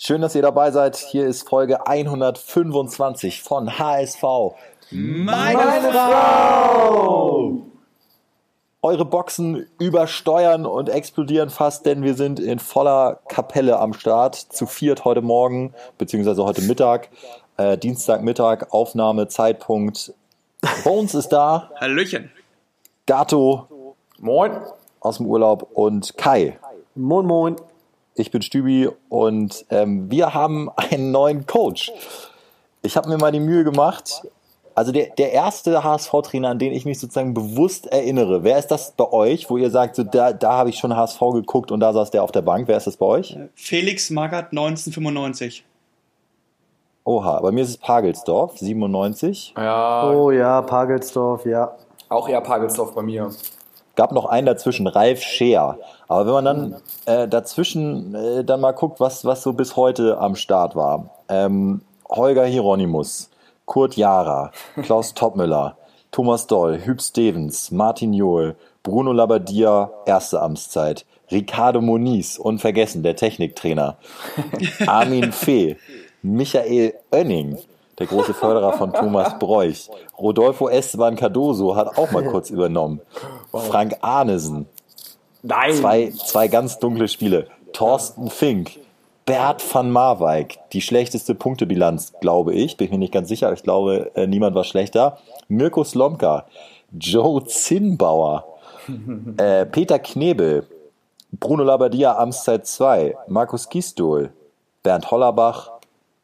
Schön, dass ihr dabei seid. Hier ist Folge 125 von HSV. Meine, Meine Frau! Eure Boxen übersteuern und explodieren fast, denn wir sind in voller Kapelle am Start. Zu viert heute Morgen, beziehungsweise heute Mittag, äh, Dienstagmittag, Aufnahmezeitpunkt. Bones ist da. Hallöchen. Gato. Moin. Aus dem Urlaub und Kai. Moin, moin. Ich bin Stübi und ähm, wir haben einen neuen Coach. Ich habe mir mal die Mühe gemacht. Also der, der erste HSV-Trainer, an den ich mich sozusagen bewusst erinnere. Wer ist das bei euch, wo ihr sagt, so, da, da habe ich schon HSV geguckt und da saß der auf der Bank? Wer ist das bei euch? Felix Magath 1995. Oha, bei mir ist es Pagelsdorf, 97. Ja. Oh ja, Pagelsdorf, ja. Auch eher Pagelsdorf bei mir gab noch einen dazwischen, Ralf Scheer. Aber wenn man dann äh, dazwischen äh, dann mal guckt, was, was so bis heute am Start war. Ähm, Holger Hieronymus, Kurt Jara, Klaus Toppmüller, Thomas Doll, Hüb Stevens, Martin Johl, Bruno Labbadia, erste Amtszeit, Ricardo Moniz, unvergessen, der Techniktrainer, Armin Fee, Michael Oenning, der große Förderer von Thomas Broich. Rodolfo Esteban Cardoso hat auch mal kurz übernommen. Frank Arnesen. Nein. Zwei, zwei ganz dunkle Spiele. Thorsten Fink. Bert van Marwijk. Die schlechteste Punktebilanz, glaube ich. Bin mir nicht ganz sicher. Ich glaube, äh, niemand war schlechter. Mirko Slomka. Joe Zinnbauer. äh, Peter Knebel. Bruno Labbadia, Amtszeit 2. Markus Gistol. Bernd Hollerbach.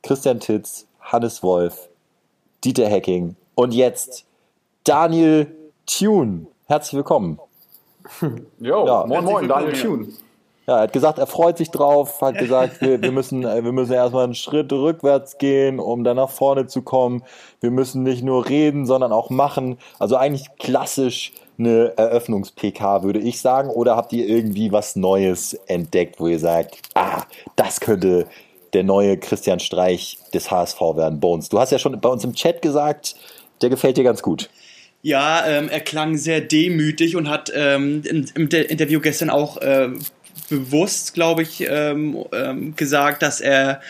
Christian Titz. Hannes Wolf, Dieter Hecking und jetzt Daniel Thune. Herzlich willkommen. Jo, ja, moin moin, Daniel Thune. Ja, er hat gesagt, er freut sich drauf, hat gesagt, wir, wir, müssen, wir müssen erstmal einen Schritt rückwärts gehen, um dann nach vorne zu kommen. Wir müssen nicht nur reden, sondern auch machen. Also eigentlich klassisch eine Eröffnungs-PK, würde ich sagen. Oder habt ihr irgendwie was Neues entdeckt, wo ihr sagt, ah, das könnte der neue Christian Streich des HSV werden, Bones. Du hast ja schon bei uns im Chat gesagt, der gefällt dir ganz gut. Ja, ähm, er klang sehr demütig und hat ähm, im, im Interview gestern auch äh, bewusst, glaube ich, ähm, ähm, gesagt, dass er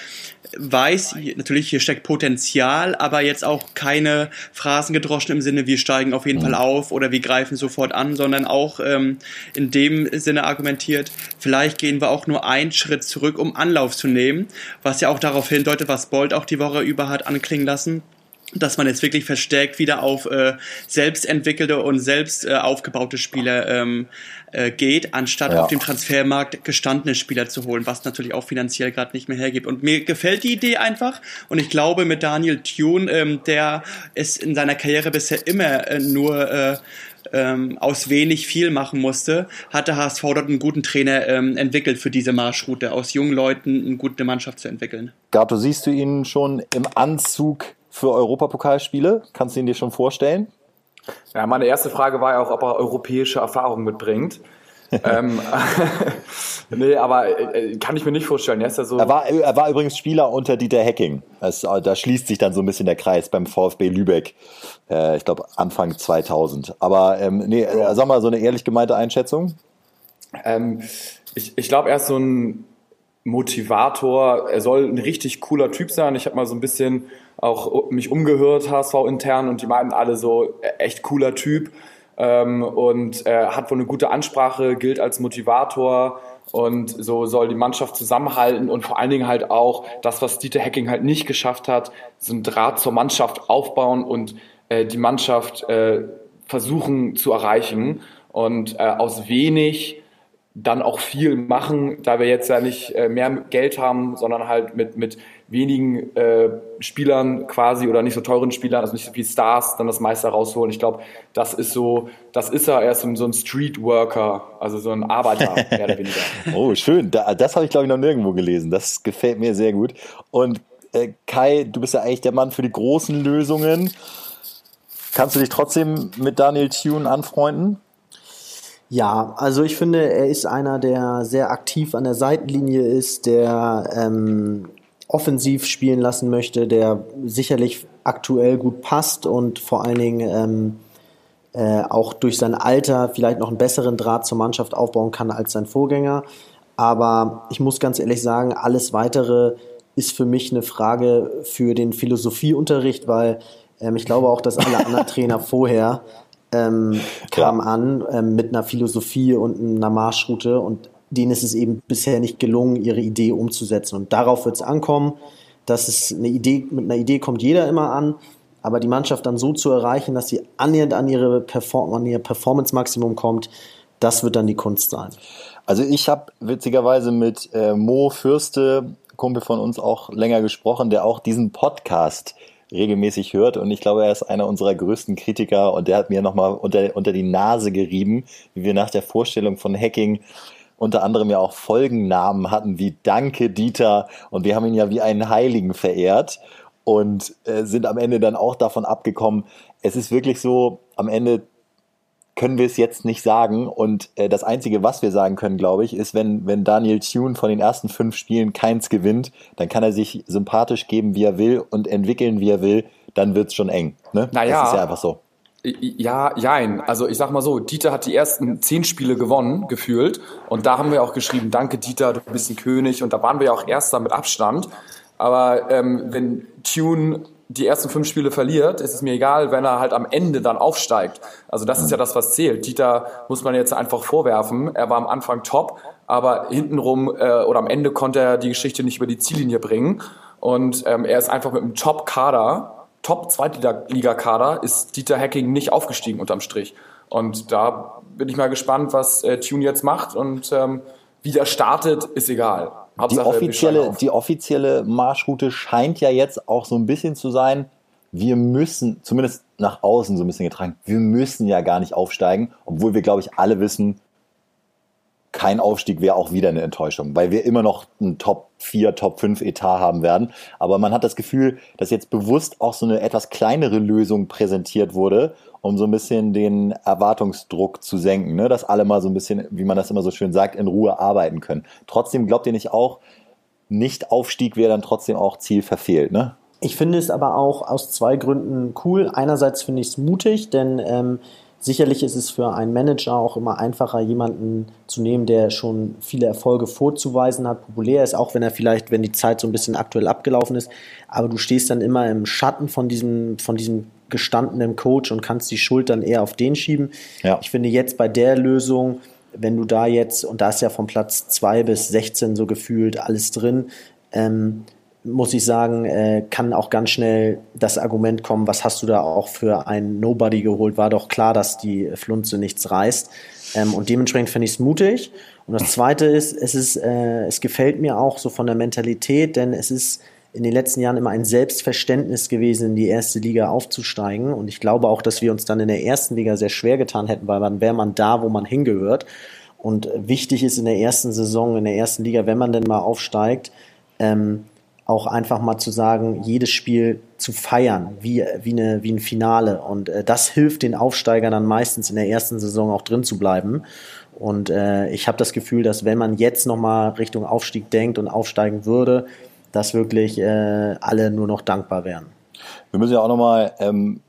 weiß, natürlich hier steckt Potenzial, aber jetzt auch keine Phrasen gedroschen im Sinne, wir steigen auf jeden mhm. Fall auf oder wir greifen sofort an, sondern auch ähm, in dem Sinne argumentiert, vielleicht gehen wir auch nur einen Schritt zurück, um Anlauf zu nehmen, was ja auch darauf hindeutet, was Bolt auch die Woche über hat anklingen lassen, dass man jetzt wirklich verstärkt wieder auf äh, selbst entwickelte und selbst äh, aufgebaute Spieler ähm, äh, geht, anstatt ja. auf dem Transfermarkt gestandene Spieler zu holen, was natürlich auch finanziell gerade nicht mehr hergibt. Und mir gefällt die Idee einfach und ich glaube mit Daniel Thune, ähm, der es in seiner Karriere bisher immer äh, nur äh, ähm, aus wenig viel machen musste, hat der HSV dort einen guten Trainer ähm, entwickelt für diese Marschroute, aus jungen Leuten eine gute Mannschaft zu entwickeln. Gato, siehst du ihn schon im Anzug für Europapokalspiele? Kannst du ihn dir schon vorstellen? Ja, meine erste Frage war ja auch, ob er europäische Erfahrung mitbringt. ähm, nee, aber äh, kann ich mir nicht vorstellen. Er, ja so er, war, er war übrigens Spieler unter Dieter Hecking. Das, da schließt sich dann so ein bisschen der Kreis beim VfB Lübeck. Äh, ich glaube Anfang 2000. Aber ähm, nee, äh, sag mal, so eine ehrlich gemeinte Einschätzung? Ähm, ich ich glaube, er ist so ein Motivator. Er soll ein richtig cooler Typ sein. Ich habe mal so ein bisschen auch mich umgehört, HSV intern, und die meinten alle so, äh, echt cooler Typ. Ähm, und er hat wohl eine gute Ansprache, gilt als Motivator und so soll die Mannschaft zusammenhalten und vor allen Dingen halt auch das, was Dieter Hecking halt nicht geschafft hat, so ein Draht zur Mannschaft aufbauen und äh, die Mannschaft äh, versuchen zu erreichen und äh, aus wenig dann auch viel machen, da wir jetzt ja nicht äh, mehr Geld haben, sondern halt mit, mit wenigen äh, Spielern quasi oder nicht so teuren Spielern, also nicht so viel Stars, dann das meiste rausholen. Ich glaube, das ist so, das ist er erst so ein Streetworker, also so ein Arbeiter, mehr oder weniger. Oh, schön. Da, das habe ich, glaube ich, noch nirgendwo gelesen. Das gefällt mir sehr gut. Und äh, Kai, du bist ja eigentlich der Mann für die großen Lösungen. Kannst du dich trotzdem mit Daniel Thune anfreunden? Ja, also ich finde, er ist einer, der sehr aktiv an der Seitenlinie ist, der ähm, offensiv spielen lassen möchte, der sicherlich aktuell gut passt und vor allen Dingen ähm, äh, auch durch sein Alter vielleicht noch einen besseren Draht zur Mannschaft aufbauen kann als sein Vorgänger. Aber ich muss ganz ehrlich sagen, alles weitere ist für mich eine Frage für den Philosophieunterricht, weil ähm, ich glaube auch, dass alle anderen Trainer vorher ähm, kamen ja. an ähm, mit einer Philosophie und einer Marschroute und denen ist es eben bisher nicht gelungen, ihre Idee umzusetzen. Und darauf wird es ankommen, dass es eine Idee, mit einer Idee kommt jeder immer an, aber die Mannschaft dann so zu erreichen, dass sie annähernd an, ihre Perform an ihr Performance-Maximum kommt, das wird dann die Kunst sein. Also ich habe witzigerweise mit äh, Mo Fürste, Kumpel von uns, auch länger gesprochen, der auch diesen Podcast regelmäßig hört und ich glaube, er ist einer unserer größten Kritiker und der hat mir nochmal unter, unter die Nase gerieben, wie wir nach der Vorstellung von Hacking unter anderem ja auch Folgennamen hatten wie Danke Dieter und wir haben ihn ja wie einen Heiligen verehrt und äh, sind am Ende dann auch davon abgekommen. Es ist wirklich so, am Ende können wir es jetzt nicht sagen und äh, das Einzige, was wir sagen können, glaube ich, ist, wenn, wenn Daniel Thune von den ersten fünf Spielen keins gewinnt, dann kann er sich sympathisch geben, wie er will und entwickeln, wie er will, dann wird es schon eng. Ne? Naja, das ist ja einfach so. Ja, jein. Also ich sag mal so, Dieter hat die ersten zehn Spiele gewonnen, gefühlt. Und da haben wir auch geschrieben, danke Dieter, du bist ein König. Und da waren wir ja auch Erster mit Abstand. Aber ähm, wenn Tune die ersten fünf Spiele verliert, ist es mir egal, wenn er halt am Ende dann aufsteigt. Also das ist ja das, was zählt. Dieter muss man jetzt einfach vorwerfen. Er war am Anfang top, aber hintenrum äh, oder am Ende konnte er die Geschichte nicht über die Ziellinie bringen. Und ähm, er ist einfach mit einem Top-Kader Top-Zweitliga-Kader ist Dieter Hacking nicht aufgestiegen unterm Strich. Und da bin ich mal gespannt, was äh, Tune jetzt macht und ähm, wie der startet, ist egal. Die offizielle, die offizielle Marschroute scheint ja jetzt auch so ein bisschen zu sein, wir müssen, zumindest nach außen so ein bisschen getragen, wir müssen ja gar nicht aufsteigen, obwohl wir, glaube ich, alle wissen, kein Aufstieg wäre auch wieder eine Enttäuschung, weil wir immer noch einen Top 4, Top 5 Etat haben werden. Aber man hat das Gefühl, dass jetzt bewusst auch so eine etwas kleinere Lösung präsentiert wurde, um so ein bisschen den Erwartungsdruck zu senken, ne? dass alle mal so ein bisschen, wie man das immer so schön sagt, in Ruhe arbeiten können. Trotzdem glaubt ihr nicht auch, Nicht-Aufstieg wäre dann trotzdem auch Ziel verfehlt, ne? Ich finde es aber auch aus zwei Gründen cool. Einerseits finde ich es mutig, denn ähm, Sicherlich ist es für einen Manager auch immer einfacher, jemanden zu nehmen, der schon viele Erfolge vorzuweisen hat, populär ist, auch wenn er vielleicht, wenn die Zeit so ein bisschen aktuell abgelaufen ist. Aber du stehst dann immer im Schatten von diesem, von diesem gestandenen Coach und kannst die Schuld dann eher auf den schieben. Ja. Ich finde jetzt bei der Lösung, wenn du da jetzt, und da ist ja von Platz 2 bis 16 so gefühlt alles drin, ähm, muss ich sagen, äh, kann auch ganz schnell das Argument kommen, was hast du da auch für einen Nobody geholt? War doch klar, dass die Flunze nichts reißt. Ähm, und dementsprechend finde ich es mutig. Und das Zweite ist, es ist, äh, es gefällt mir auch so von der Mentalität, denn es ist in den letzten Jahren immer ein Selbstverständnis gewesen, in die erste Liga aufzusteigen. Und ich glaube auch, dass wir uns dann in der ersten Liga sehr schwer getan hätten, weil dann wäre man da, wo man hingehört. Und wichtig ist in der ersten Saison, in der ersten Liga, wenn man denn mal aufsteigt, ähm, auch einfach mal zu sagen, jedes Spiel zu feiern, wie, wie, eine, wie ein Finale. Und äh, das hilft den Aufsteigern dann meistens in der ersten Saison auch drin zu bleiben. Und äh, ich habe das Gefühl, dass wenn man jetzt nochmal Richtung Aufstieg denkt und aufsteigen würde, dass wirklich äh, alle nur noch dankbar wären. Wir müssen ja auch nochmal ähm,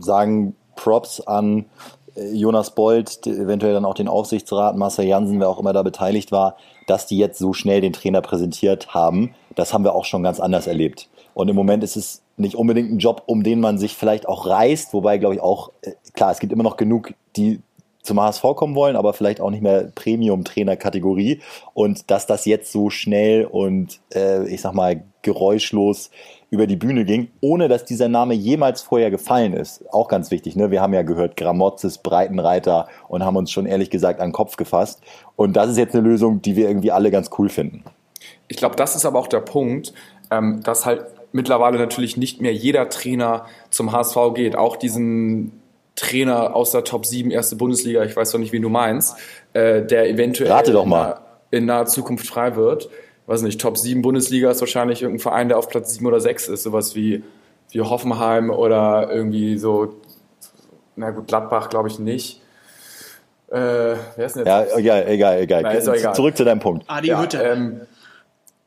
sagen, Props an äh, Jonas Bold, eventuell dann auch den Aufsichtsrat, Marcel Jansen, wer auch immer da beteiligt war, dass die jetzt so schnell den Trainer präsentiert haben. Das haben wir auch schon ganz anders erlebt. Und im Moment ist es nicht unbedingt ein Job, um den man sich vielleicht auch reißt, wobei, glaube ich, auch, äh, klar, es gibt immer noch genug, die zum HSV kommen wollen, aber vielleicht auch nicht mehr Premium-Trainer-Kategorie. Und dass das jetzt so schnell und äh, ich sag mal geräuschlos über die Bühne ging, ohne dass dieser Name jemals vorher gefallen ist. Auch ganz wichtig, ne? Wir haben ja gehört, Gramotzes, Breitenreiter und haben uns schon ehrlich gesagt an den Kopf gefasst. Und das ist jetzt eine Lösung, die wir irgendwie alle ganz cool finden. Ich glaube, das ist aber auch der Punkt, ähm, dass halt mittlerweile natürlich nicht mehr jeder Trainer zum HSV geht. Auch diesen Trainer aus der Top 7 erste Bundesliga, ich weiß doch nicht, wen du meinst, äh, der eventuell Rate doch mal. in naher Zukunft frei wird weiß nicht, Top 7 Bundesliga ist wahrscheinlich irgendein Verein, der auf Platz 7 oder 6 ist, sowas wie, wie Hoffenheim oder irgendwie so, na gut, Gladbach glaube ich nicht. Äh, wer ist denn jetzt? Ja, egal, egal, egal. Na, egal. Zurück zu deinem Punkt. Adi ja, Hütte. Ähm,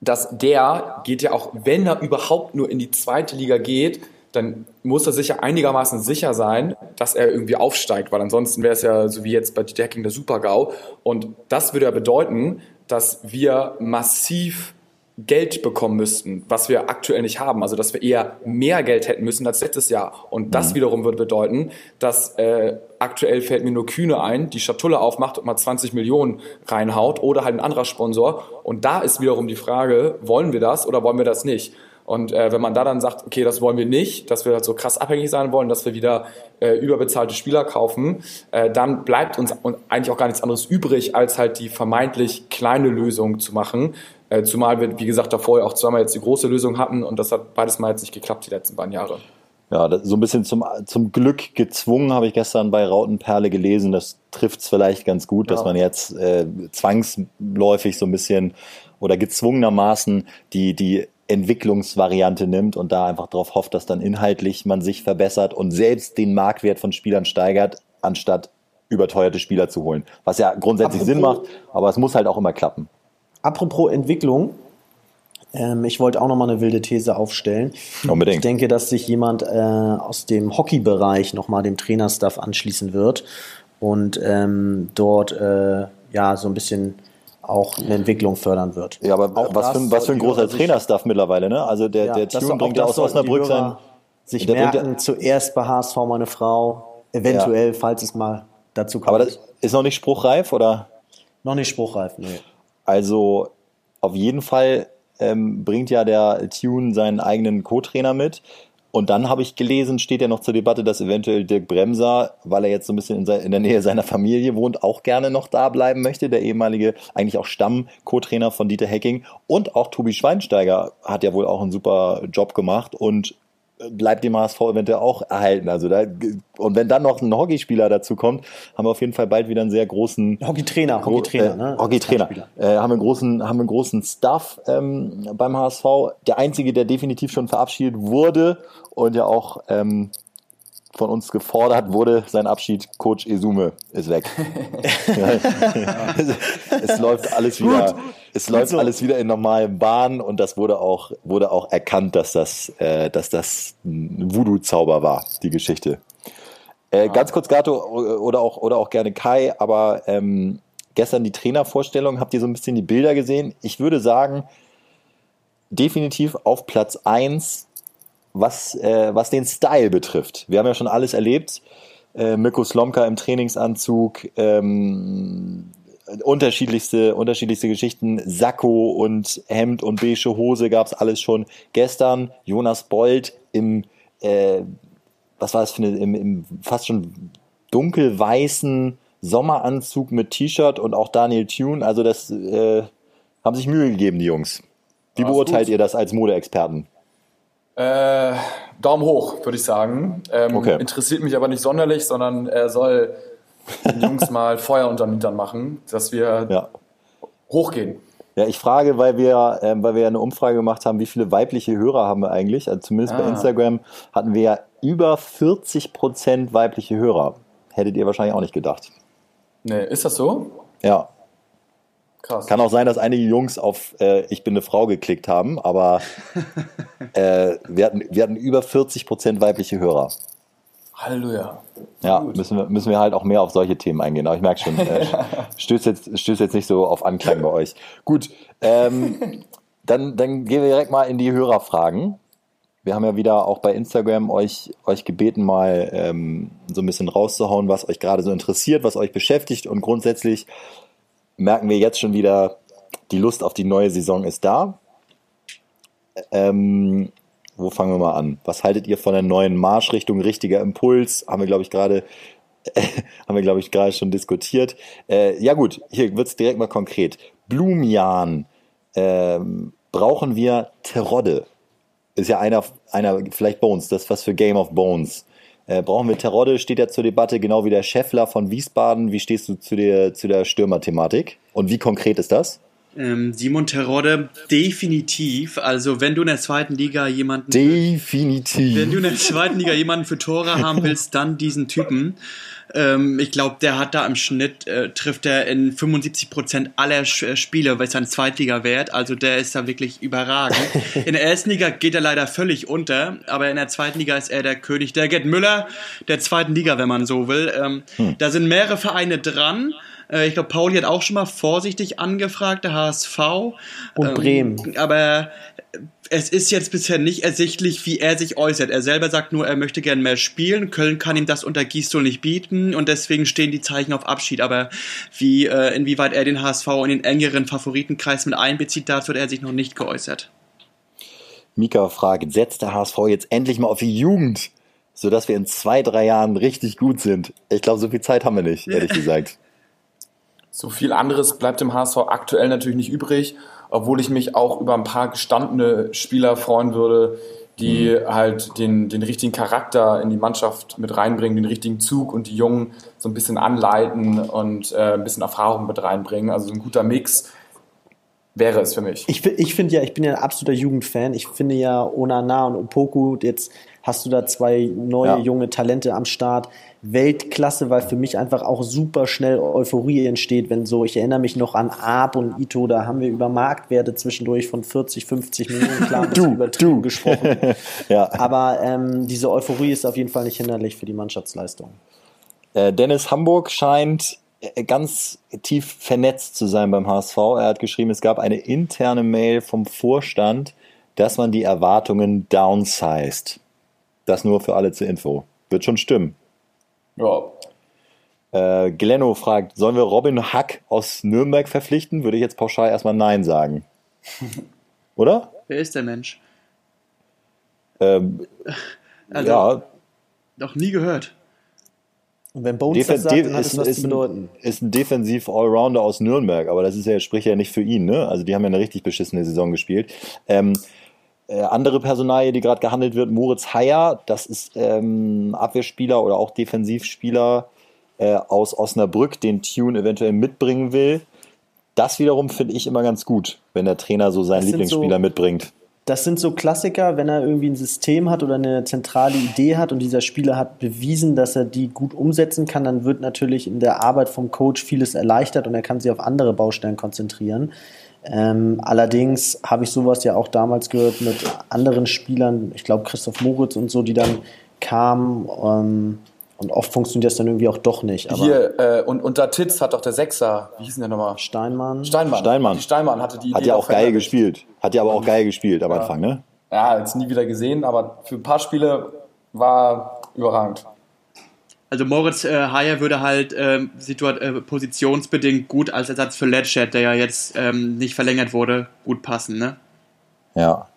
dass der geht ja auch, wenn er überhaupt nur in die zweite Liga geht, dann muss er sicher einigermaßen sicher sein, dass er irgendwie aufsteigt, weil ansonsten wäre es ja so wie jetzt bei Decking der Super-GAU. Und das würde ja bedeuten, dass wir massiv Geld bekommen müssten, was wir aktuell nicht haben, also dass wir eher mehr Geld hätten müssen als letztes Jahr. Und das mhm. wiederum würde bedeuten, dass äh, aktuell fällt mir nur Kühne ein, die Schatulle aufmacht und mal 20 Millionen reinhaut oder halt ein anderer Sponsor. Und da ist wiederum die Frage, wollen wir das oder wollen wir das nicht? Und äh, wenn man da dann sagt, okay, das wollen wir nicht, dass wir halt so krass abhängig sein wollen, dass wir wieder äh, überbezahlte Spieler kaufen, äh, dann bleibt uns eigentlich auch gar nichts anderes übrig, als halt die vermeintlich kleine Lösung zu machen, äh, zumal wir, wie gesagt, davor ja auch zweimal jetzt die große Lösung hatten und das hat beides Mal jetzt nicht geklappt, die letzten beiden Jahre. Ja, so ein bisschen zum, zum Glück gezwungen, habe ich gestern bei Rautenperle gelesen. Das trifft es vielleicht ganz gut, ja. dass man jetzt äh, zwangsläufig so ein bisschen oder gezwungenermaßen die, die Entwicklungsvariante nimmt und da einfach darauf hofft, dass dann inhaltlich man sich verbessert und selbst den Marktwert von Spielern steigert, anstatt überteuerte Spieler zu holen. Was ja grundsätzlich Apropos Sinn macht, aber es muss halt auch immer klappen. Apropos Entwicklung, ähm, ich wollte auch noch mal eine wilde These aufstellen. Unbedingt. Ich denke, dass sich jemand äh, aus dem Hockeybereich noch mal dem Trainerstaff anschließen wird und ähm, dort äh, ja so ein bisschen auch eine Entwicklung fördern wird. Ja, aber auch was, für, was für ein großer Trainerstaff mittlerweile, ne? Also der, ja, der Tune bringt ja aus Osnabrück sein. Sich merken, zuerst bei HSV meine Frau, eventuell, ja. falls es mal dazu kommt. Aber das ist noch nicht spruchreif, oder? Noch nicht spruchreif, nee. Also auf jeden Fall ähm, bringt ja der Tune seinen eigenen Co-Trainer mit. Und dann habe ich gelesen, steht ja noch zur Debatte, dass eventuell Dirk Bremser, weil er jetzt so ein bisschen in, der Nähe seiner Familie wohnt, auch gerne noch da bleiben möchte. Der ehemalige, eigentlich auch Stamm-Co-Trainer von Dieter Hecking. Und auch Tobi Schweinsteiger hat ja wohl auch einen super Job gemacht und bleibt dem HSV eventuell auch erhalten. Also da, und wenn dann noch ein Hockeyspieler dazu kommt, haben wir auf jeden Fall bald wieder einen sehr großen Hockeytrainer, Hockeytrainer, äh, ne? Hockeytrainer. Äh, haben wir einen großen, haben wir einen großen Staff ähm, beim HSV. Der einzige, der definitiv schon verabschiedet wurde und ja auch ähm, von uns gefordert wurde, sein Abschied, Coach Esume ist weg. es läuft alles wieder, es läuft so. alles wieder in normalen Bahnen und das wurde auch, wurde auch erkannt, dass das, äh, dass das ein Voodoo-Zauber war, die Geschichte. Äh, Ganz kurz Gato oder auch, oder auch gerne Kai, aber ähm, gestern die Trainervorstellung, habt ihr so ein bisschen die Bilder gesehen? Ich würde sagen, definitiv auf Platz eins was, äh, was den Style betrifft. Wir haben ja schon alles erlebt. Äh, Mirko Slomka im Trainingsanzug, ähm, unterschiedlichste, unterschiedlichste Geschichten. Sakko und Hemd und beige Hose gab's alles schon. Gestern Jonas Bold im, äh, was war das für eine, im, im fast schon dunkelweißen Sommeranzug mit T-Shirt und auch Daniel Thune. Also das äh, haben sich Mühe gegeben, die Jungs. Wie beurteilt ihr das als Modeexperten? Äh, Daumen hoch, würde ich sagen. Ähm, okay. Interessiert mich aber nicht sonderlich, sondern er soll den Jungs mal Feuer unter den Hintern machen, dass wir ja. hochgehen. Ja, ich frage, weil wir, äh, weil wir ja eine Umfrage gemacht haben, wie viele weibliche Hörer haben wir eigentlich? Also zumindest ah. bei Instagram hatten wir ja über 40 Prozent weibliche Hörer. Hättet ihr wahrscheinlich auch nicht gedacht. Nee, ist das so? Ja. Krass. Kann auch sein, dass einige Jungs auf äh, Ich bin eine Frau geklickt haben, aber äh, wir, hatten, wir hatten über 40 Prozent weibliche Hörer. Halleluja. Ja, müssen wir, müssen wir halt auch mehr auf solche Themen eingehen. Aber ich merke schon, äh, stößt, jetzt, stößt jetzt nicht so auf Anklang bei euch. Gut, ähm, dann, dann gehen wir direkt mal in die Hörerfragen. Wir haben ja wieder auch bei Instagram euch, euch gebeten, mal ähm, so ein bisschen rauszuhauen, was euch gerade so interessiert, was euch beschäftigt. Und grundsätzlich merken wir jetzt schon wieder, die Lust auf die neue Saison ist da. Ähm, wo fangen wir mal an? Was haltet ihr von der neuen Marschrichtung? Richtiger Impuls? Haben wir, glaube ich, gerade haben wir, glaube ich, gerade schon diskutiert. Äh, ja gut, hier wird es direkt mal konkret. Blumenjahren. Ähm, brauchen wir Terodde? Ist ja einer, einer, vielleicht Bones, das ist was für Game of Bones. Äh, brauchen wir Terodde, steht ja zur Debatte, genau wie der Scheffler von Wiesbaden. Wie stehst du zu der, zu der Stürmer-Thematik? Und wie konkret ist das? Ähm, Simon Terodde, definitiv. Also wenn du in der zweiten Liga jemanden... Definitiv. Wenn du in der zweiten Liga jemanden für Tore haben willst, dann diesen Typen. Ähm, ich glaube, der hat da im Schnitt, äh, trifft er in 75 Prozent aller äh, Spiele, weil es ein Zweitliga-Wert. Also der ist da wirklich überragend. In der ersten Liga geht er leider völlig unter, aber in der zweiten Liga ist er der König. Der Gerd Müller der zweiten Liga, wenn man so will. Ähm, hm. Da sind mehrere Vereine dran. Äh, ich glaube, Pauli hat auch schon mal vorsichtig angefragt, der HSV. Und Ähm, Bremen. Aber es ist jetzt bisher nicht ersichtlich, wie er sich äußert. Er selber sagt nur, er möchte gern mehr spielen. Köln kann ihm das unter Gistol nicht bieten und deswegen stehen die Zeichen auf Abschied. Aber wie, äh, inwieweit er den HSV in den engeren Favoritenkreis mit einbezieht, dazu hat er sich noch nicht geäußert. Mika fragt, setzt der HSV jetzt endlich mal auf die Jugend, sodass wir in zwei, drei Jahren richtig gut sind? Ich glaube, so viel Zeit haben wir nicht, ehrlich gesagt. So viel anderes bleibt dem HSV aktuell natürlich nicht übrig, obwohl ich mich auch über ein paar gestandene Spieler freuen würde, die halt den, den richtigen Charakter in die Mannschaft mit reinbringen, den richtigen Zug und die Jungen so ein bisschen anleiten und äh, ein bisschen Erfahrung mit reinbringen. Also so ein guter Mix wäre es für mich. Ich, ich finde ja, ich bin ja ein absoluter Jugendfan. Ich finde ja Onana und Opoku, jetzt hast du da zwei neue Ja. junge Talente am Start. Weltklasse, weil für mich einfach auch super schnell Euphorie entsteht, wenn so, ich erinnere mich noch an Aab und Ito, da haben wir über Marktwerte zwischendurch von 40, 50 Millionen, klar, ist übertrieben gesprochen. Ja. Aber ähm, diese Euphorie ist auf jeden Fall nicht hinderlich für die Mannschaftsleistung. Äh, Dennis Hamburg scheint ganz tief vernetzt zu sein beim HSV. Er hat geschrieben, es gab eine interne Mail vom Vorstand, dass man die Erwartungen downsized. Das nur für alle zur Info. Wird schon stimmen. Ja, Äh, Glenno fragt, sollen wir Robin Hack aus Nürnberg verpflichten? Würde ich jetzt pauschal erstmal Nein sagen. Oder? Wer ist der Mensch? Ähm, Also, ja, Noch nie gehört. Und wenn Bones Defen das sagt, dann hat ist, es was ist, zu bedeuten. ein, ist ein Defensiv-Allrounder aus Nürnberg, aber das ist ja, spricht ja nicht für ihn, ne? Also die haben ja eine richtig beschissene Saison gespielt. Ähm, äh, andere Personalie, die gerade gehandelt wird, Moritz Heyer, das ist ähm, Abwehrspieler oder auch Defensivspieler äh, aus Osnabrück, den Tune eventuell mitbringen will. Das wiederum finde ich immer ganz gut, wenn der Trainer so seinen Lieblingsspieler so- mitbringt. Das sind so Klassiker, wenn er irgendwie ein System hat oder eine zentrale Idee hat und dieser Spieler hat bewiesen, dass er die gut umsetzen kann, dann wird natürlich in der Arbeit vom Coach vieles erleichtert und er kann sich auf andere Baustellen konzentrieren. Ähm, allerdings habe ich sowas ja auch damals gehört mit anderen Spielern, ich glaube Christoph Moritz und so, die dann kamen ähm, und oft funktioniert das dann irgendwie auch doch nicht. Aber hier, äh, und unter Titz hat doch der Sechser, wie hieß denn der nochmal? Steinmann, Steinmann. Steinmann. Die Steinmann hatte die Hat Idee ja auch geil gespielt. Hat ja aber auch geil gespielt am Anfang, ne? Ja, jetzt nie wieder gesehen, aber für ein paar Spiele war überragend. Also Moritz äh, Heyer würde halt ähm, äh, positionsbedingt gut als Ersatz für Ledgett, der ja jetzt ähm, nicht verlängert wurde, gut passen, ne? Ja.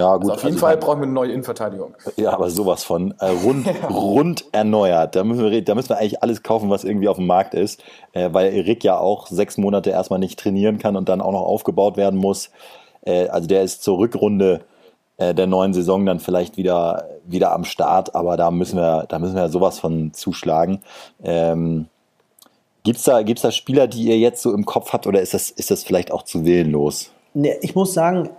Ja, gut. Also auf jeden also Fall brauchen wir eine neue Innenverteidigung. Ja, aber sowas von äh, rund, rund erneuert. Da müssen, wir, da müssen wir eigentlich alles kaufen, was irgendwie auf dem Markt ist, äh, weil Erik ja auch sechs Monate erstmal nicht trainieren kann und dann auch noch aufgebaut werden muss. Äh, also der ist zur Rückrunde äh, der neuen Saison dann vielleicht wieder, wieder am Start, aber da müssen wir, da müssen wir sowas von zuschlagen. Ähm, gibt's da, gibt's da Spieler, die ihr jetzt so im Kopf habt oder ist das, ist das vielleicht auch zu willenlos? Ne, ich muss sagen,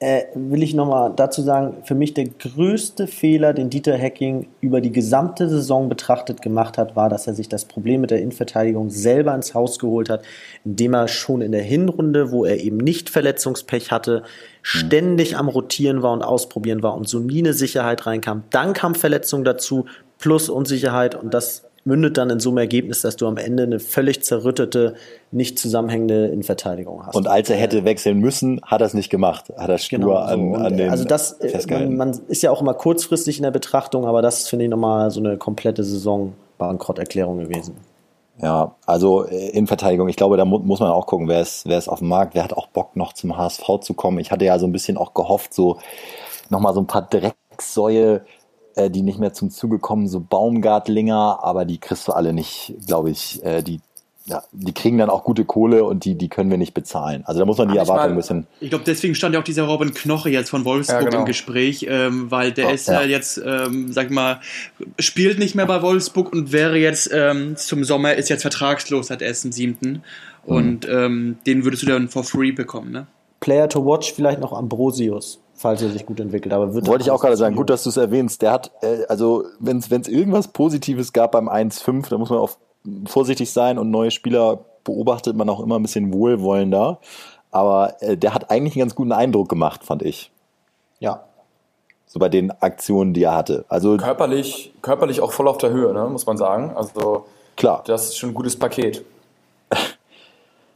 äh, will ich nochmal dazu sagen, für mich der größte Fehler, den Dieter Hecking über die gesamte Saison betrachtet gemacht hat, war, dass er sich das Problem mit der Innenverteidigung selber ins Haus geholt hat, indem er schon in der Hinrunde, wo er eben nicht Verletzungspech hatte, ständig am Rotieren war und ausprobieren war und so nie eine Sicherheit reinkam. Dann kam Verletzung dazu, plus Unsicherheit und das mündet dann in so einem Ergebnis, dass du am Ende eine völlig zerrüttete, nicht zusammenhängende Innenverteidigung hast. Und als er hätte wechseln müssen, hat er es nicht gemacht. Hat er stur Genau, so. an, an den also das, äh, man, man ist ja auch immer kurzfristig in der Betrachtung, aber das ist, finde ich, nochmal so eine komplette Saison Bankrotterklärung gewesen. Ja, also äh, in Verteidigung, ich glaube, da mu muss man auch gucken, wer ist, wer ist auf dem Markt, wer hat auch Bock noch zum HSV zu kommen. Ich hatte ja so ein bisschen auch gehofft, so nochmal so ein paar Drecksäue, äh, die nicht mehr zum Zuge kommen, so Baumgartlinger, aber die kriegst du alle nicht, glaube ich. Äh, die, ja, die kriegen dann auch gute Kohle und die, die können wir nicht bezahlen. Also da muss man die Erwartung mal- ein bisschen. Ich glaube, deswegen stand ja auch dieser Robin Knoche jetzt von Wolfsburg Ja, genau. im Gespräch, ähm, weil der Ja, ist ja. ja jetzt, ähm, sag ich mal, spielt nicht mehr bei Wolfsburg und wäre jetzt ähm, zum Sommer, ist jetzt vertragslos seit 1.7. Und ähm, den würdest du dann for free bekommen, ne? Player to watch vielleicht noch Ambrosius, falls er sich gut entwickelt. Aber wird Wollte ich auch gerade sagen, gut, dass du es erwähnst. Der hat, äh, also wenn es irgendwas Positives gab beim 1-5, da muss man auch vorsichtig sein und neue Spieler beobachtet man auch immer ein bisschen wohlwollender. Aber äh, der hat eigentlich einen ganz guten Eindruck gemacht, fand ich. Ja. So bei den Aktionen, die er hatte. Also Körperlich, körperlich auch voll auf der Höhe, ne, muss man sagen. Also klar, das ist schon ein gutes Paket.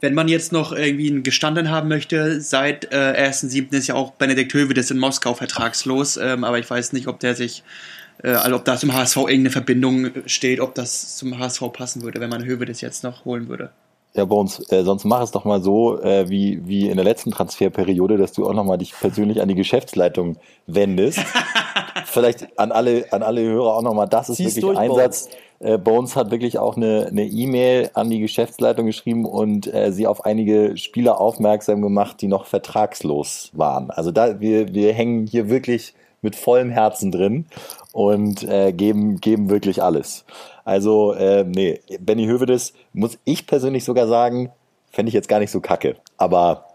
Wenn man jetzt noch irgendwie einen Gestanden haben möchte, seit äh, 1.7. ist ja auch Benedikt Hövedes in Moskau vertragslos, ähm, aber ich weiß nicht, ob der sich, äh, also ob da zum HSV irgendeine Verbindung steht, ob das zum HSV passen würde, wenn man Hövedes jetzt noch holen würde. Ja, bei uns, äh, sonst mach es doch mal so, äh, wie, wie in der letzten Transferperiode, dass du auch nochmal dich persönlich an die Geschäftsleitung wendest. Vielleicht an alle, an alle Hörer auch nochmal, das ist Zieh's wirklich durch, Einsatz. Äh, Bones hat wirklich auch eine eine E-Mail an die Geschäftsleitung geschrieben und äh, sie auf einige Spieler aufmerksam gemacht, die noch vertragslos waren. Also da, wir, wir hängen hier wirklich mit vollem Herzen drin und äh, geben, geben wirklich alles. Also, äh, nee, Benny Hövedes muss ich persönlich sogar sagen, fände ich jetzt gar nicht so kacke. Aber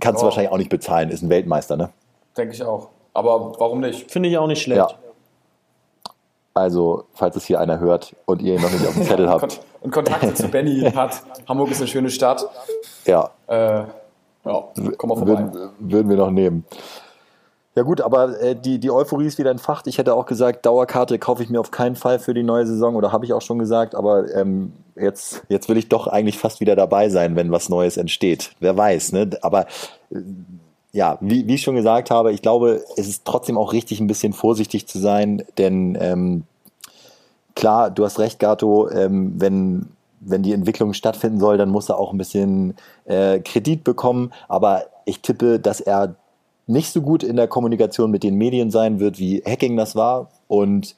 kannst du Ja. wahrscheinlich auch nicht bezahlen, ist ein Weltmeister, ne? Denke ich auch. Aber warum nicht? Finde ich auch nicht schlecht. Ja. Also, falls es hier einer hört und ihr ihn noch nicht auf dem Zettel habt, und Kontakte zu Benny hat. Hamburg ist eine schöne Stadt. ja, Äh, ja, komm mal vorbei. würden, würden wir noch nehmen. Ja gut, aber äh, die, die Euphorie ist wieder entfacht. Ich hätte auch gesagt, Dauerkarte kaufe ich mir auf keinen Fall für die neue Saison oder habe ich auch schon gesagt, aber ähm, jetzt, jetzt will ich doch eigentlich fast wieder dabei sein, wenn was Neues entsteht. Wer weiß, ne? Aber äh, ja, wie, wie ich schon gesagt habe, ich glaube, es ist trotzdem auch richtig, ein bisschen vorsichtig zu sein, denn ähm, klar, du hast recht, Gato, ähm, wenn, wenn die Entwicklung stattfinden soll, dann muss er auch ein bisschen äh, Kredit bekommen. Aber ich tippe, dass er nicht so gut in der Kommunikation mit den Medien sein wird, wie Hacking das war. Und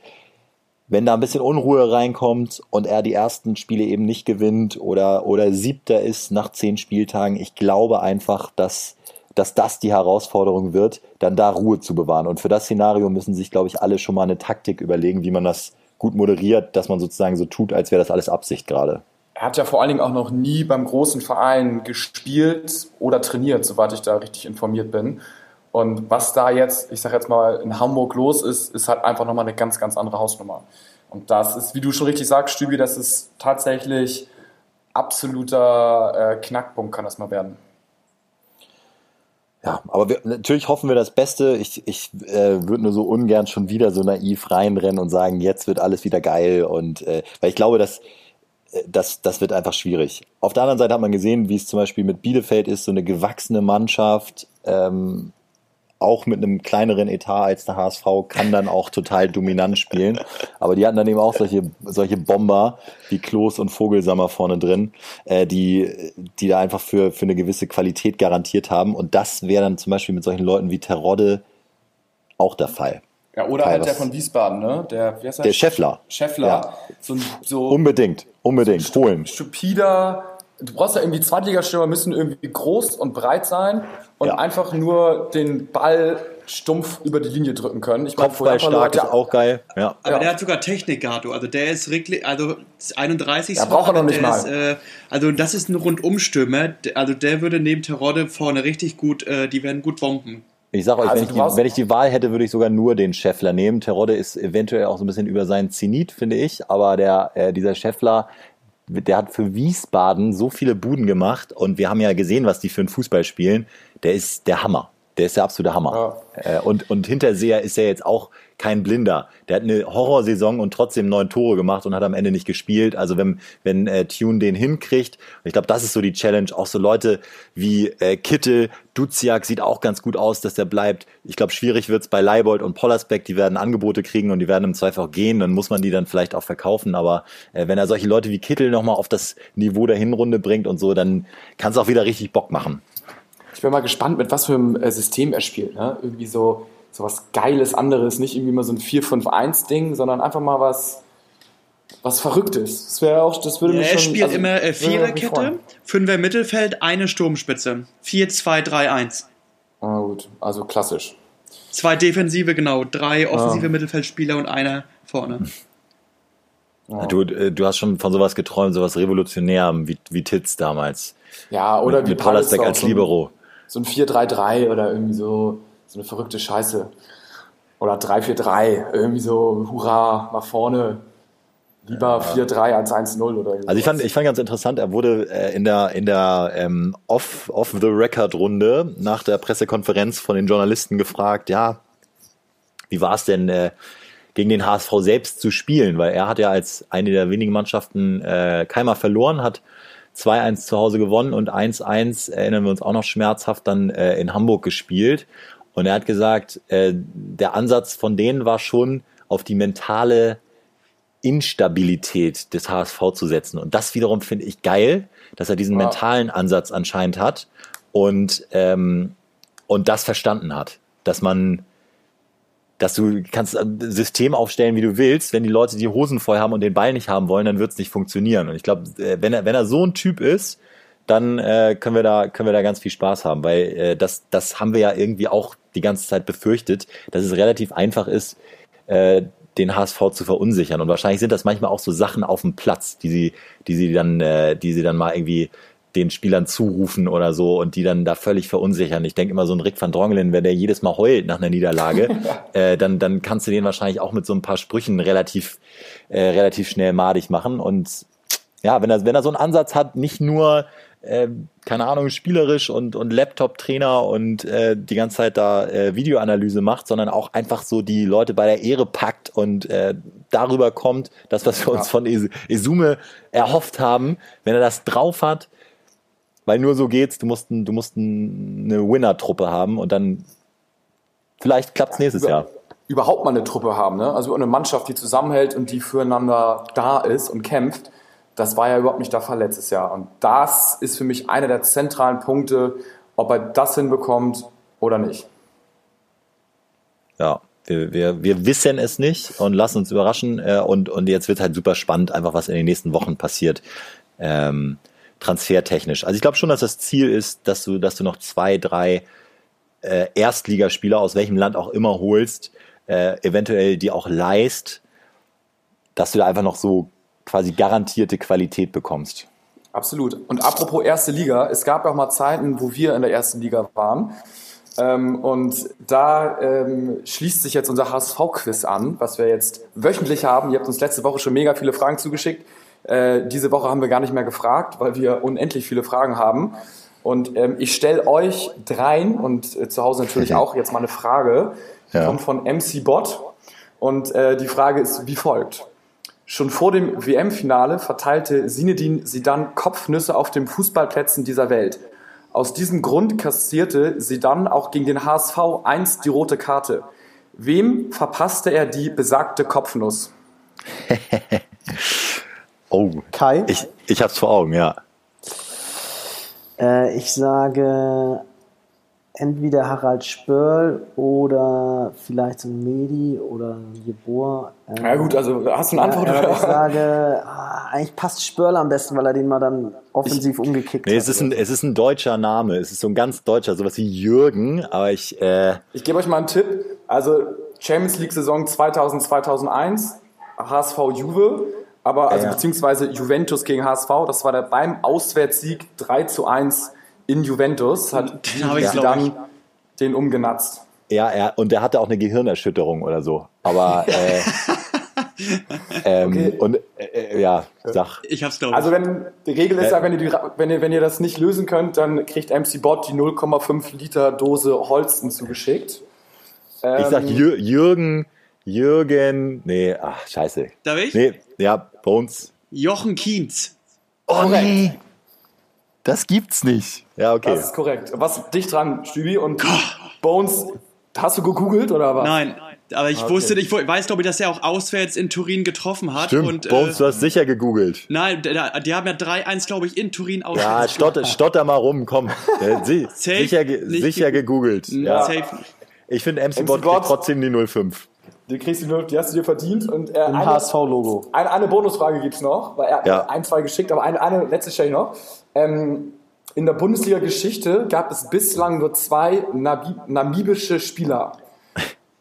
wenn da ein bisschen Unruhe reinkommt und er die ersten Spiele eben nicht gewinnt oder, oder siebter ist nach zehn Spieltagen, ich glaube einfach, dass, dass das die Herausforderung wird, dann da Ruhe zu bewahren. Und für das Szenario müssen sich, glaube ich, alle schon mal eine Taktik überlegen, wie man das gut moderiert, dass man sozusagen so tut, als wäre das alles Absicht gerade. Er hat ja vor allen Dingen auch noch nie beim großen Verein gespielt oder trainiert, soweit ich da richtig informiert bin. Und was da jetzt, ich sag jetzt mal, in Hamburg los ist, ist halt einfach nochmal eine ganz, ganz andere Hausnummer. Und das ist, wie du schon richtig sagst, Stübi, das ist tatsächlich absoluter äh, Knackpunkt, kann das mal werden. Ja, aber wir, natürlich hoffen wir das Beste. Ich, ich äh, würde nur so ungern schon wieder so naiv reinrennen und sagen, jetzt wird alles wieder geil. Und äh, weil ich glaube, dass äh, das, das wird einfach schwierig. Auf der anderen Seite hat man gesehen, wie es zum Beispiel mit Bielefeld ist, so eine gewachsene Mannschaft, ähm, auch mit einem kleineren Etat als der HSV, kann dann auch total dominant spielen. Aber die hatten dann eben auch solche, solche Bomber wie Klos und Vogelsammer vorne drin, äh, die, die da einfach für, für eine gewisse Qualität garantiert haben. Und das wäre dann zum Beispiel mit solchen Leuten wie Terodde auch der Fall. Ja, oder Kai, halt der von Wiesbaden, ne? Der, wie heißt er? Der Scheffler. Scheffler. Ja. So, so Unbedingt, unbedingt, holen. stupider. Du brauchst ja irgendwie Zweitligastürmer, müssen irgendwie groß und breit sein und Ja. einfach nur den Ball stumpf über die Linie drücken können. Ich Kopfball stark ist ja, auch geil. Ja. Aber Ja. der hat sogar Technik, Gato. Also der ist wirklich, also ist 31. Ja, braucht er noch nicht der mal. Ist, äh, also das ist ein Rundumstürmer. Also der würde neben Terodde vorne richtig gut, äh, die werden gut bomben. Ich sag euch, Also wenn, ich die, wenn ich die Wahl hätte, würde ich sogar nur den Scheffler nehmen. Terodde ist eventuell auch so ein bisschen über seinen Zenit, finde ich. Aber der, äh, dieser Scheffler, der hat für Wiesbaden so viele Buden gemacht und wir haben ja gesehen, was die für einen Fußball spielen. Der ist der Hammer. Der ist der absolute Hammer. Äh, und, und Hinterseher ist ja jetzt auch kein Blinder. Der hat eine Horrorsaison und trotzdem neun Tore gemacht und hat am Ende nicht gespielt. Also wenn, wenn äh, Tune den hinkriegt, ich glaube, das ist so die Challenge, auch so Leute wie äh, Kittel, Duziak sieht auch ganz gut aus, dass der bleibt. Ich glaube, schwierig wird's bei Leibold und Pollersbeck, die werden Angebote kriegen und die werden im Zweifel auch gehen, dann muss man die dann vielleicht auch verkaufen. Aber äh, wenn er solche Leute wie Kittel nochmal auf das Niveau der Hinrunde bringt und so, dann kann es auch wieder richtig Bock machen. Ich bin mal gespannt, mit was für einem äh, System er spielt. Ne? Irgendwie so, so was Geiles, anderes. Nicht irgendwie mal so ein 4-5-1-Ding, sondern einfach mal was, was Verrücktes. Das wäre auch, das würde mich er schon. spielt also, immer äh, mich Viererkette. Fünfer Mittelfeld, eine Sturmspitze. 4-2-3-1. Ah, gut, also klassisch. Zwei Defensive, genau. Drei offensive Ah. Mittelfeldspieler und einer vorne. Du, äh, du hast schon von sowas geträumt, sowas Revolutionärem, wie, wie Titz damals. Ja, oder mit, wie mit Palace als auch so ein- Libero. So ein 4-3-3 oder irgendwie so, so eine verrückte Scheiße. Oder 3-4-3, irgendwie so, hurra, nach vorne. Lieber 4-3 als 1-0 oder Also ich fand, ich fand ganz interessant, er wurde äh, in der, in der ähm, off, off nach der Pressekonferenz von den Journalisten gefragt, ja, wie war es denn äh, gegen den HSV selbst zu spielen? Weil er hat ja als eine der wenigen Mannschaften äh, keinmal verloren, hat 2-1 zu Hause gewonnen und 1-1, erinnern wir uns auch noch schmerzhaft, dann äh, in Hamburg gespielt. Und er hat gesagt, äh, der Ansatz von denen war schon auf die mentale Instabilität des HSV zu setzen. Und das wiederum finde ich geil, dass er diesen Ja. mentalen Ansatz anscheinend hat und, ähm, und das verstanden hat, dass man, dass du kannst ein System aufstellen, wie du willst. Wenn die Leute die Hosen voll haben und den Ball nicht haben wollen, dann wird es nicht funktionieren. Und ich glaube, äh, wenn er, wenn er so ein Typ ist, dann äh, können wir da können wir da ganz viel Spaß haben, weil äh, das das haben wir ja irgendwie auch die ganze Zeit befürchtet, dass es relativ einfach ist, äh, den HSV zu verunsichern. Und wahrscheinlich sind das manchmal auch so Sachen auf dem Platz, die sie, die sie dann, äh, die sie dann mal irgendwie den Spielern zurufen oder so und die dann da völlig verunsichern. Ich denke immer, so ein Rick van Drongelen, wenn der jedes Mal heult nach einer Niederlage, äh, dann, dann kannst du den wahrscheinlich auch mit so ein paar Sprüchen relativ, äh, relativ schnell madig machen. Und ja, wenn er, wenn er so einen Ansatz hat, nicht nur, äh, keine Ahnung, spielerisch und, und Laptop-Trainer und äh, die ganze Zeit da äh, Videoanalyse macht, sondern auch einfach so die Leute bei der Ehre packt und äh, darüber kommt, das, was wir uns Ja. von Es- Esume erhofft haben, wenn er das drauf hat, weil nur so geht's, du musst, du musst ein- eine Winner-Truppe haben und dann vielleicht klappt's nächstes Jahr. überhaupt mal eine Truppe haben, ne? Also eine Mannschaft, die zusammenhält und die füreinander da ist und kämpft. Das war ja überhaupt nicht der Fall letztes Jahr. Und das ist für mich einer der zentralen Punkte, ob er das hinbekommt oder nicht. Ja, wir, wir, wir wissen es nicht und lassen uns überraschen. Äh, und, und jetzt wird halt super spannend, einfach was in den nächsten Wochen passiert. Ähm, transfertechnisch. Also ich glaube schon, dass das Ziel ist, dass du, dass du noch zwei, drei äh, Erstligaspieler aus welchem Land auch immer holst, äh, eventuell die auch leist, dass du da einfach noch so quasi garantierte Qualität bekommst. Absolut. Und apropos erste Liga, es gab ja auch mal Zeiten, wo wir in der ersten Liga waren. Ähm, und da ähm, schließt sich jetzt unser HSV-Quiz an, was wir jetzt wöchentlich haben. Ihr habt uns letzte Woche schon mega viele Fragen zugeschickt. Äh, diese Woche haben wir gar nicht mehr gefragt, weil wir unendlich viele Fragen haben. Und ähm, ich stelle euch dreien und äh, zu Hause natürlich auch jetzt mal eine Frage. Die Ja. kommt von MC Bot. Und äh, die Frage ist wie folgt. Schon vor dem WM-Finale verteilte Zinedine Zidane Kopfnüsse auf den Fußballplätzen dieser Welt. Aus diesem Grund kassierte Zidane auch gegen den HSV einst die rote Karte. Wem verpasste er die besagte Kopfnuss? Oh, Kai? ich, ich hab's vor Augen, ja. Äh, ich sage entweder Harald Spörl oder vielleicht so ein Medi oder ein Jeboa. Ähm, Na gut, also hast du eine Antwort? ja, ich sage, ah, eigentlich passt Spörl am besten, weil er den mal dann offensiv umgekickt Nee, hat. es ist, ein, es ist ein deutscher Name. Es ist so ein ganz deutscher, sowas wie Jürgen, aber ich, äh, Ich gebe euch mal einen Tipp. Also Champions League Saison 2000, 2001, HSV Juve, aber also Ja. beziehungsweise Juventus gegen HSV, das war der beim Auswärtssieg 3 zu 1 in Juventus, hat Den hab ich, glaub dann ich. den umgenatzt. Ja, er, und der hatte auch eine Gehirnerschütterung oder so. Aber äh, ähm, Okay. und äh, äh, ja, sag. Ich hab's, glaube. Also wenn die Regel ist ja, wenn ihr, die, wenn, ihr, wenn ihr das nicht lösen könnt, dann kriegt MC Bot die 0,5 Liter Dose Holsten zugeschickt. Ich sag Ähm, Jür, Jürgen, Jürgen, nee, ach, scheiße. Darf ich? Nee, ja, Bones. Jochen Kienz. Oh nee. Das gibt's nicht. Ja, okay. Das ist korrekt. Was dicht dran, Stübi und Bones, hast du gegoogelt oder was? Nein, aber ich Okay. wusste, ich weiß, glaube ich, dass er auch auswärts in Turin getroffen hat. Stimmt, und, Bones, äh, du hast sicher gegoogelt. Nein, die, die haben ja 3-1, glaube ich, in Turin Ja, auswärts. stotter, stotter mal rum, komm. Äh, sicher sicher ge- gegoogelt. Ja. Ja. Safe. Ich finde MC MC Bot trotzdem die 05. Die kriegst du nur, die hast du dir verdient. Und äh, Im HSV-Logo. eine, eine Bonusfrage gibt's noch, weil er Ja. ein, zwei geschickt, aber eine, eine letzte stelle ich noch. Ähm, in der Bundesliga-Geschichte gab es bislang nur zwei Nabi namibische Spieler.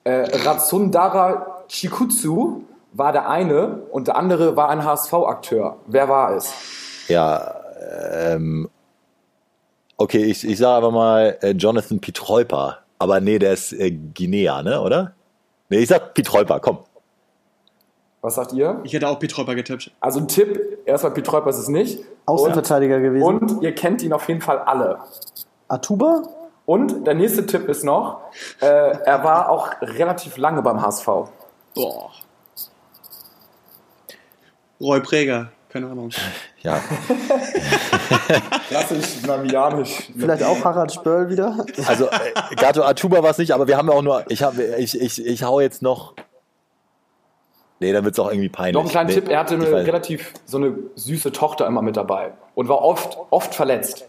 Äh, Ratsundara Chikutsu war der eine und der andere war ein HSV-Akteur. Wer war es? Ja, ähm, okay, ich, ich sage aber mal äh, Jonathan Pietreuper. Aber nee, der ist äh, Guinea, ne, oder? Nee, ich sag Pietreuper, komm. Was sagt ihr? Ich hätte auch Pietreuper getippt. Also ein Tipp, erstmal Pietreuper ist es nicht. Außenverteidiger gewesen. Und, ihr kennt ihn auf jeden Fall alle. Atuba? Und der nächste Tipp ist noch, äh, er war auch relativ lange beim HSV. Boah. Roy Präger. Keine Ahnung. Ja, Klassisch namianisch. Vielleicht auch Harald Spörl wieder? also äh, Gato Atuba war es nicht, aber wir haben ja auch nur, ich, hab, ich, ich, ich hau jetzt noch. Nee, dann wird es auch irgendwie peinlich. Noch ein kleiner nee, Tipp, er hatte eine relativ so eine süße Tochter immer mit dabei und war oft, oft verletzt.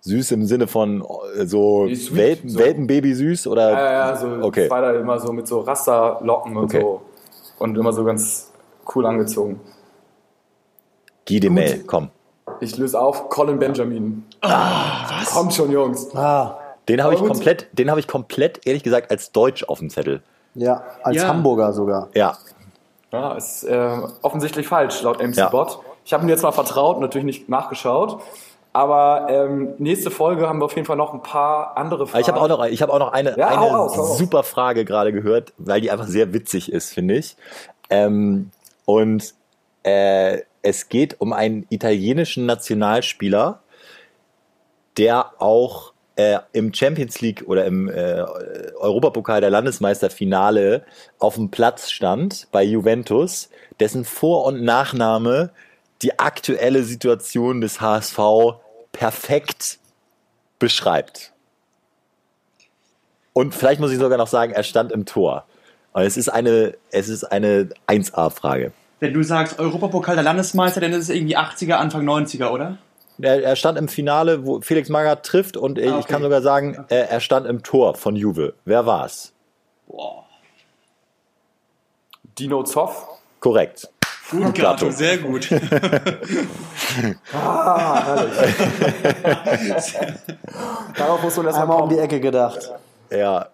Süß im Sinne von äh, so, sweet, Welpen, so. Welpenbaby süß oder? Ja, ja, so Okay. zwei da immer so mit so Rasterlocken und Okay. so. Und immer so ganz cool angezogen. Guy de Mel, komm. Ich löse auf, Colin Benjamin. was? Kommt schon, Jungs. Ah, Den habe ich komplett, den habe ich komplett, ehrlich gesagt, als Deutsch auf dem Zettel. ja, als Ja. Hamburger sogar. Ja, Ja, ist äh, offensichtlich falsch, laut MC Ja. Bot. Ich habe ihm jetzt mal vertraut, natürlich nicht nachgeschaut. Aber ähm, nächste Folge haben wir auf jeden Fall noch ein paar andere Fragen. Aber ich habe auch noch, ich habe auch noch eine, Ja, hau eine raus, hau raus. super Frage gerade gehört, weil die einfach sehr witzig ist, finde ich. Ähm, und äh, es geht um einen italienischen Nationalspieler, der auch äh, im Champions League oder im äh, Europapokal der Landesmeisterfinale auf dem Platz stand bei Juventus, dessen Vor- und Nachname die aktuelle Situation des HSV perfekt beschreibt. Und vielleicht muss ich sogar noch sagen, er stand im Tor. Und es ist eine, es ist eine 1A-Frage. Wenn du sagst Europapokal der Landesmeister, dann ist es irgendwie 80er, Anfang 90er, oder? Er, er stand im Finale, wo Felix Magath trifft und Ah, ich okay. kann sogar sagen, äh, er stand im Tor von Juve. Wer war's? Boah. Dino Zoff. Korrekt. Gut, Gato. Sehr gut. Darauf muss man Einmal um die. Ecke gedacht. Ja.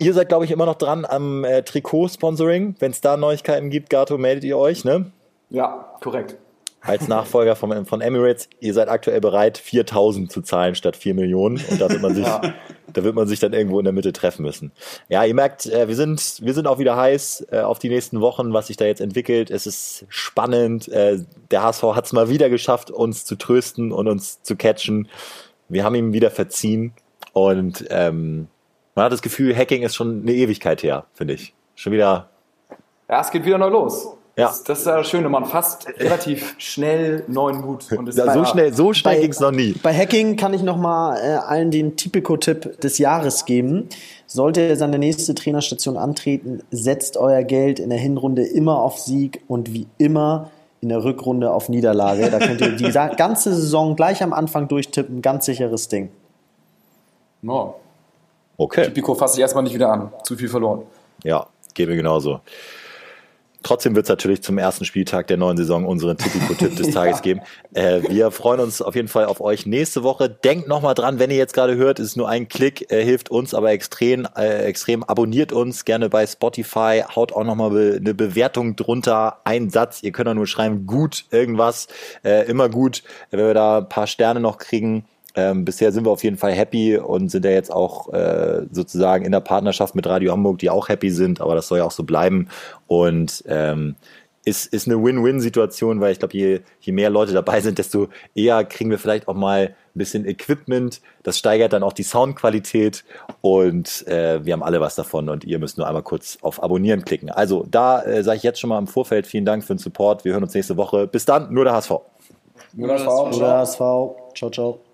Ihr seid, glaube ich, immer noch dran am äh, Trikot-Sponsoring. Wenn es da Neuigkeiten gibt, Gato, meldet ihr euch, ne? Ja, korrekt. Als Nachfolger von, von Emirates. Ihr seid aktuell bereit, 4000 zu zahlen statt 4 Millionen. Und da wird man sich, da wird man sich dann irgendwo in der Mitte treffen müssen. Ja, ihr merkt, äh, wir sind, wir sind auch wieder heiß äh, auf die nächsten Wochen, was sich da jetzt entwickelt. Es ist spannend. Äh, der HSV hat es mal wieder geschafft, uns zu trösten und uns zu catchen. Wir haben ihm wieder verziehen. Und ähm, man hat das Gefühl, Hacking ist schon eine Ewigkeit her, finde ich. Schon wieder Ja, es geht wieder neu los. Ja. Das, das ist ja das Schöne, man fasst relativ schnell neuen Mut. Und es Ja, ist so ja- schnell, so schnell ging es noch nie. Bei Hacking kann ich nochmal äh, allen den Tipico-Tipp des Jahres geben. Sollte er seine nächste Trainerstation antreten, setzt euer Geld in der Hinrunde immer auf Sieg und wie immer in der Rückrunde auf Niederlage. Da könnt ihr die ganze Saison gleich am Anfang durchtippen. Ganz sicheres Ding. No. Okay. Pico fasse ich erstmal nicht wieder an. Zu viel verloren. Ja, mir genauso. Trotzdem wird es natürlich zum ersten Spieltag der neuen Saison unseren Tipico-Tipp des Tages geben. Äh, wir freuen uns auf jeden Fall auf euch nächste Woche. Denkt nochmal dran, wenn ihr jetzt gerade hört, ist nur ein Klick, äh, hilft uns aber extrem, äh, extrem. Abonniert uns gerne bei Spotify, haut auch nochmal be eine Bewertung drunter, ein Satz, ihr könnt auch nur schreiben, gut, irgendwas, äh, immer gut, wenn wir da ein paar Sterne noch kriegen. Ähm, bisher sind wir auf jeden Fall happy und sind ja jetzt auch äh, sozusagen in der Partnerschaft mit Radio Hamburg, die auch happy sind, aber das soll ja auch so bleiben. Und ähm, ist, ist eine Win-Win-Situation, weil ich glaube, je, je mehr Leute dabei sind, desto eher kriegen wir vielleicht auch mal ein bisschen Equipment. Das steigert dann auch die Soundqualität und äh, wir haben alle was davon und ihr müsst nur einmal kurz auf Abonnieren klicken. Also da äh, sage ich jetzt schon mal im Vorfeld vielen Dank für den Support. Wir hören uns nächste Woche. Bis dann, nur der HSV. Nur das das war war- Oder HSV. Ciao, ciao.